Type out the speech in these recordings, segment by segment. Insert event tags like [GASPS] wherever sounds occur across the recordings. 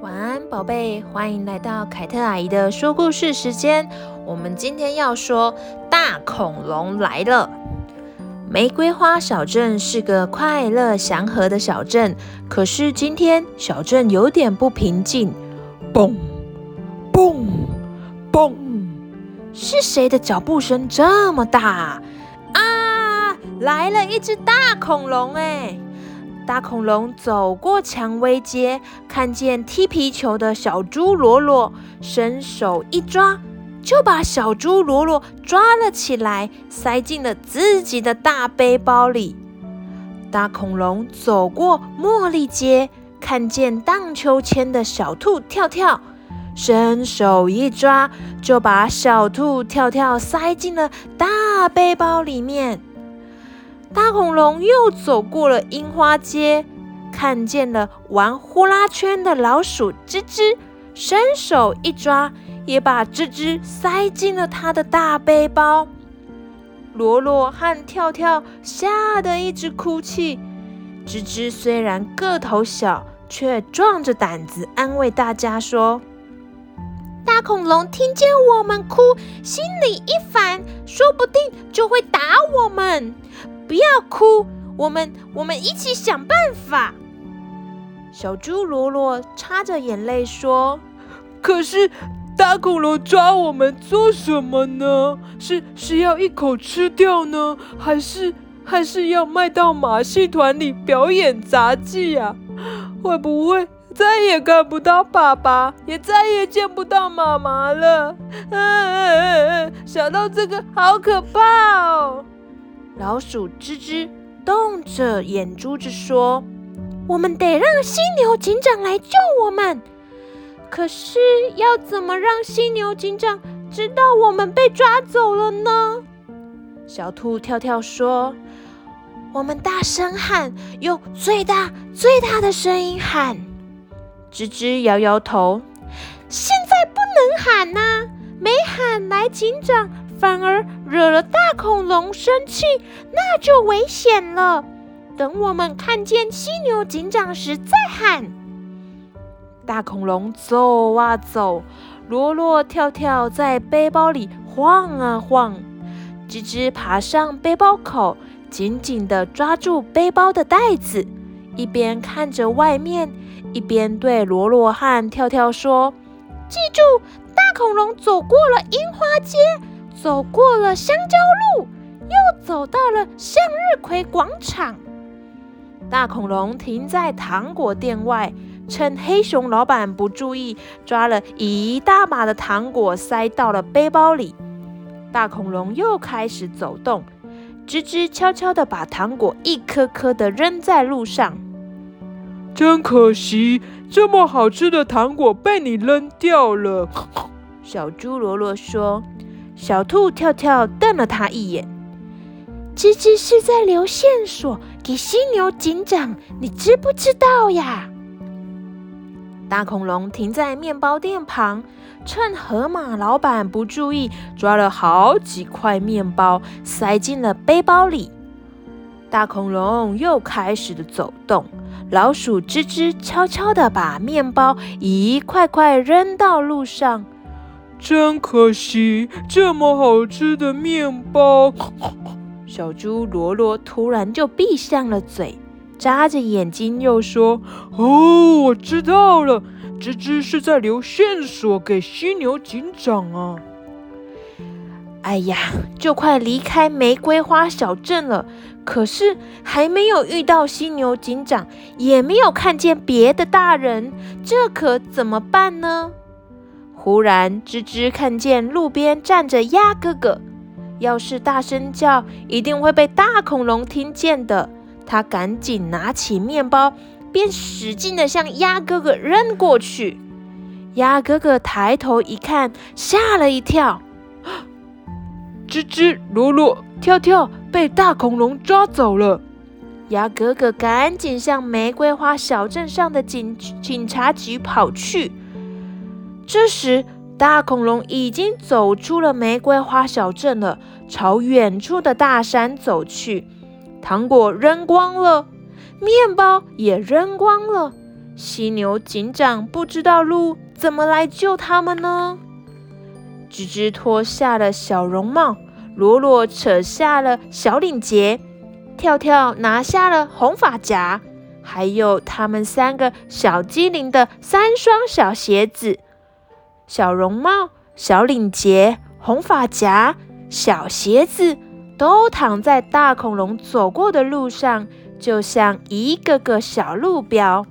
晚安，宝贝，欢迎来到凯特阿姨的说故事时间。我们今天要说大恐龙来了。玫瑰花小镇是个快乐祥和的小镇，可是今天小镇有点不平静。嘣，嘣，嘣，是谁的脚步声这么大？啊，来了一只大恐龙哎！大恐龙走过蔷薇街，看见踢皮球的小猪罗罗，伸手一抓，就把小猪罗罗抓了起来，塞进了自己的大背包里。大恐龙走过茉莉街，看见荡秋千的小兔跳跳，伸手一抓，就把小兔跳跳塞进了大背包里面。大恐龙又走过了樱花街，看见了玩呼啦圈的老鼠吱吱，伸手一抓，也把吱吱塞进了他的大背包。罗罗和跳跳吓得一直哭泣。吱吱虽然个头小，却壮着胆子安慰大家说：“大恐龙听见我们哭，心里一烦，说不定就会打我们。”不要哭，我们我们一起想办法。小猪罗罗擦着眼泪说：“可是大恐龙抓我们做什么呢？是是要一口吃掉呢，还是还是要卖到马戏团里表演杂技呀？会不会再也看不到爸爸，也再也见不到妈妈了？嗯嗯嗯，想到这个，好可怕哦！”老鼠吱吱瞪着眼珠子说：“我们得让犀牛警长来救我们。可是要怎么让犀牛警长知道我们被抓走了呢？”小兔跳跳说：“我们大声喊，用最大最大的声音喊。”吱吱摇摇头：“现，警长。”反而惹了大恐龙生气，那就危险了。等我们看见犀牛警长时再喊。大恐龙走啊走，罗罗跳跳在背包里晃啊晃，吱吱爬上背包口，紧紧地抓住背包的带子，一边看着外面，一边对罗罗和跳跳说：“记住，恐龙走过了樱花街。”走过了香蕉路，又走到了向日葵广场。大恐龙停在糖果店外，趁黑熊老板不注意，抓了一大把的糖果塞到了背包里。大恐龙又开始走动，吱吱悄悄地把糖果一颗颗地扔在路上。真可惜，这么好吃的糖果被你扔掉了。小猪罗罗说。小兔跳跳瞪了他一眼，吱吱是在留线索给犀牛警长，你知不知道呀？大恐龙停在面包店旁，趁河马老板不注意，抓了好几块面包塞进了背包里。大恐龙又开始了走动，老鼠吱吱悄悄地把面包一块块扔到路上。真可惜，这么好吃的面包。小猪罗罗突然就闭上了嘴，眨着眼睛又说：“哦，我知道了，吱吱是在留线索给犀牛警长啊。”哎呀，就快离开玫瑰花小镇了，可是还没有遇到犀牛警长，也没有看见别的大人，这可怎么办呢？忽然，吱吱看见路边站着鸭哥哥，要是大声叫，一定会被大恐龙听见的。他赶紧拿起面包，便使劲地向鸭哥哥扔过去。鸭哥哥抬头一看，吓了一跳：“ [GASPS] 吱吱、罗罗、跳跳被大恐龙抓走了！”鸭哥哥赶紧向玫瑰花小镇上的警警察局跑去。这时，大恐龙已经走出了玫瑰花小镇了，朝远处的大山走去。糖果扔光了，面包也扔光了，犀牛警长不知道鹿怎么来救他们呢？吱吱脱下了小绒帽，罗罗扯下了小领结，跳跳拿下了红发夹，还有他们三个小精灵的三双小鞋子。小绒帽、小领结、红发夹、小鞋子，都躺在大恐龙走过的路上，就像一个个小路标。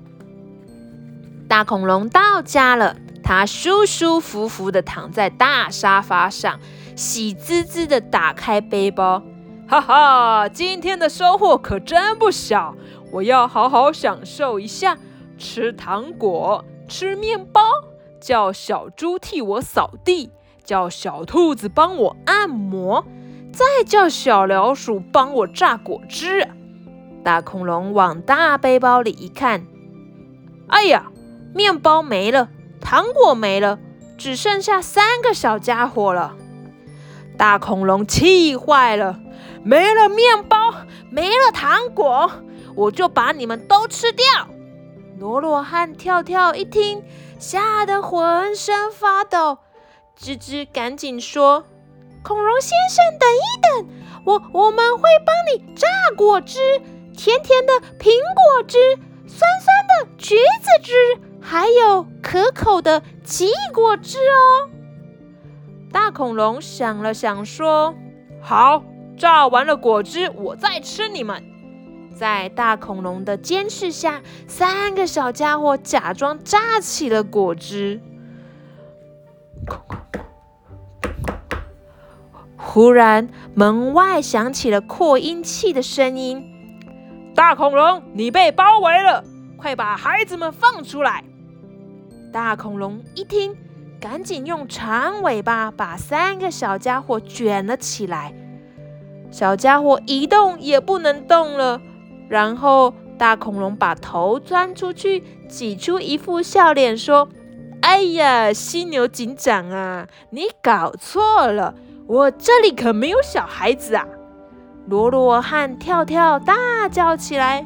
大恐龙到家了，它舒舒服服地躺在大沙发上，喜滋滋地打开背包。哈哈，今天的收获可真不小！我要好好享受一下，吃糖果，吃面包，叫小猪替我扫地，叫小兔子帮我按摩，再叫小老鼠帮我榨果汁。大恐龙往大背包里一看，哎呀！面包没了，糖果没了，只剩下三个小家伙了。大恐龙气坏了，没了面包，没了糖果，我就把你们都吃掉。罗罗和跳跳一听，吓得浑身发抖。吱吱赶紧说：“恐龙先生，等一等，我我们会帮你榨果汁，甜甜的苹果汁，酸酸的橘子汁。”还有可口的奇异果汁哦！大恐龙想了想，说：“好，榨完了果汁，我再吃你们。”在大恐龙的监视下，三个小家伙假装榨起了果汁。忽然，门外响起了扩音器的声音：“大恐龙，你被包围了，快把孩子们放出来！”大恐龙一听，赶紧用长尾巴把三个小家伙卷了起来。小家伙一动也不能动了。然后大恐龙把头钻出去，挤出一副笑脸，说：“哎呀，犀牛警长啊，你搞错了，我这里可没有小孩子啊！”罗罗和跳跳大叫起来：“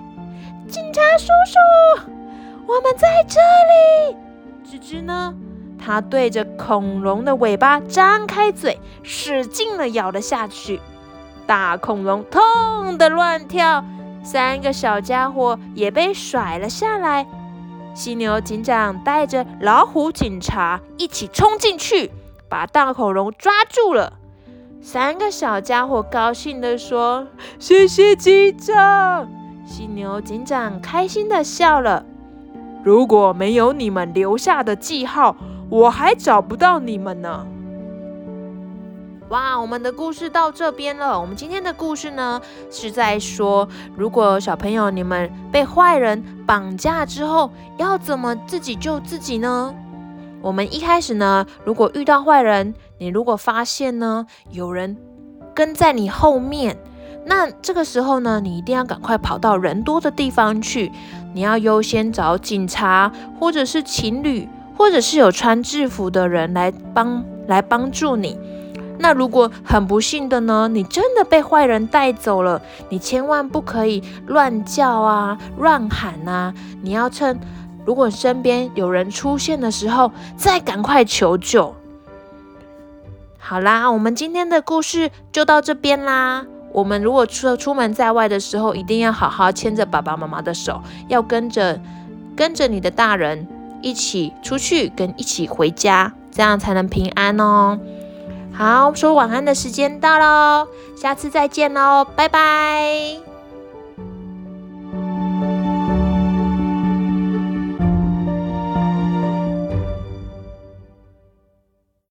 警察叔叔，我们在这里！”吱吱呢？它对着恐龙的尾巴张开嘴，使劲的咬了下去。大恐龙痛得乱跳，三个小家伙也被甩了下来。犀牛警长带着老虎警察一起冲进去，把大恐龙抓住了。三个小家伙高兴地说：“谢谢警长！” [LAUGHS] 犀牛警长开心地笑了。如果没有你们留下的记号，我还找不到你们呢。哇，我们的故事到这边了。我们今天的故事呢，是在说，如果小朋友你们被坏人绑架之后，要怎么自己救自己呢？我们一开始呢，如果遇到坏人，你如果发现呢，有人跟在你后面。那这个时候呢，你一定要赶快跑到人多的地方去。你要优先找警察，或者是情侣，或者是有穿制服的人来帮来帮助你。那如果很不幸的呢，你真的被坏人带走了，你千万不可以乱叫啊、乱喊啊。你要趁如果身边有人出现的时候，再赶快求救。好啦，我们今天的故事就到这边啦。我们如果出出门在外的时候，一定要好好牵着爸爸妈妈的手，要跟着跟着你的大人一起出去，跟一起回家，这样才能平安哦。好，说晚安的时间到喽，下次再见喽，拜拜。